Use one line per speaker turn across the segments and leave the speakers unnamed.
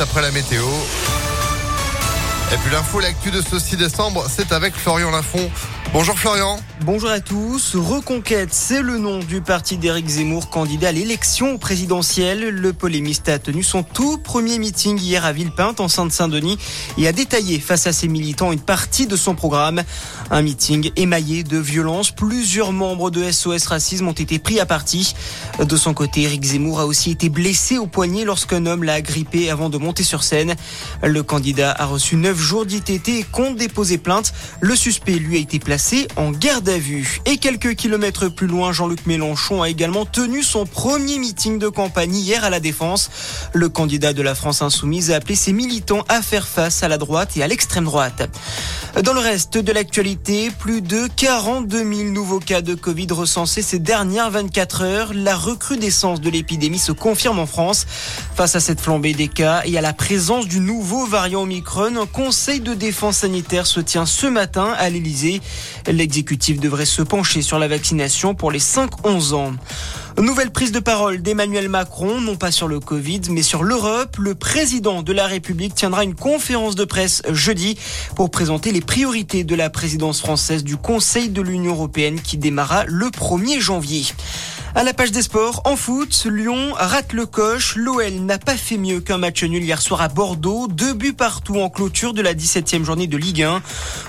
après la météo. Et puis l'info, l'actu de ce 6 décembre, c'est avec Florian Lafont. Bonjour Florian.
Bonjour à tous. Reconquête, c'est le nom du parti d'Éric Zemmour, candidat à l'élection présidentielle. Le polémiste a tenu son tout premier meeting hier à Villepinte, en Seine-Saint-Denis, et a détaillé face à ses militants une partie de son programme. Un meeting émaillé de violence. Plusieurs membres de SOS Racisme ont été pris à partie. De son côté, Éric Zemmour a aussi été blessé au poignet lorsqu'un homme l'a agrippé avant de monter sur scène. Le candidat a reçu neuf jours d'ITT et compte déposer plainte. Le suspect, lui, a été placé en garde à vue. Et quelques kilomètres plus loin, Jean-Luc Mélenchon a également tenu son premier meeting de campagne hier à la Défense. Le candidat de la France Insoumise a appelé ses militants à faire face à la droite et à l'extrême droite. Dans le reste de l'actualité, plus de 42 000 nouveaux cas de Covid recensés ces dernières 24 heures. La recrudescence de l'épidémie se confirme en France. Face à cette flambée des cas et à la présence du nouveau variant Omicron, conseil de défense sanitaire se tient ce matin à l'Elysée. L'exécutif devrait se pencher sur la vaccination pour les 5-11 ans. Nouvelle prise de parole d'Emmanuel Macron, non pas sur le Covid, mais sur l'Europe. Le président de la République tiendra une conférence de presse jeudi pour présenter les priorités de la présidence française du Conseil de l'Union européenne qui démarra le 1er janvier. À la page des sports, en foot, Lyon rate le coche. L'OL n'a pas fait mieux qu'un match nul hier soir à Bordeaux. Deux buts partout en clôture de la 17e journée de Ligue 1.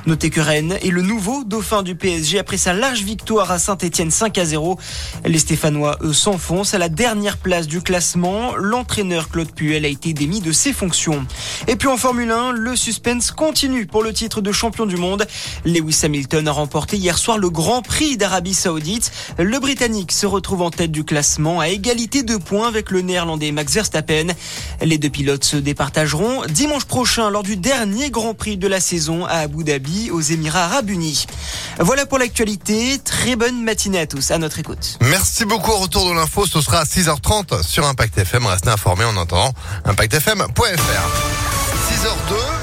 Notez que Rennes est le nouveau dauphin du PSG après sa large victoire à Saint-Etienne 5 à 0. Les Stéphanois, eux, s'enfoncent à la dernière place du classement. L'entraîneur Claude Puel a été démis de ses fonctions. Et puis en Formule 1, le suspense continue pour le titre de champion du monde. Lewis Hamilton a remporté hier soir le Grand Prix d'Arabie Saoudite. Le Britannique se retrouve en tête du classement à égalité de points avec le néerlandais Max Verstappen. Les deux pilotes se départageront dimanche prochain lors du dernier Grand Prix de la saison à Abu Dhabi aux Émirats Arabes Unis. Voilà pour l'actualité. Très bonne matinée à tous. À notre écoute.
Merci beaucoup. Retour de l'info, ce sera à 6h30 sur Impact FM. Restez informés en entendant impactfm.fr. 6h02.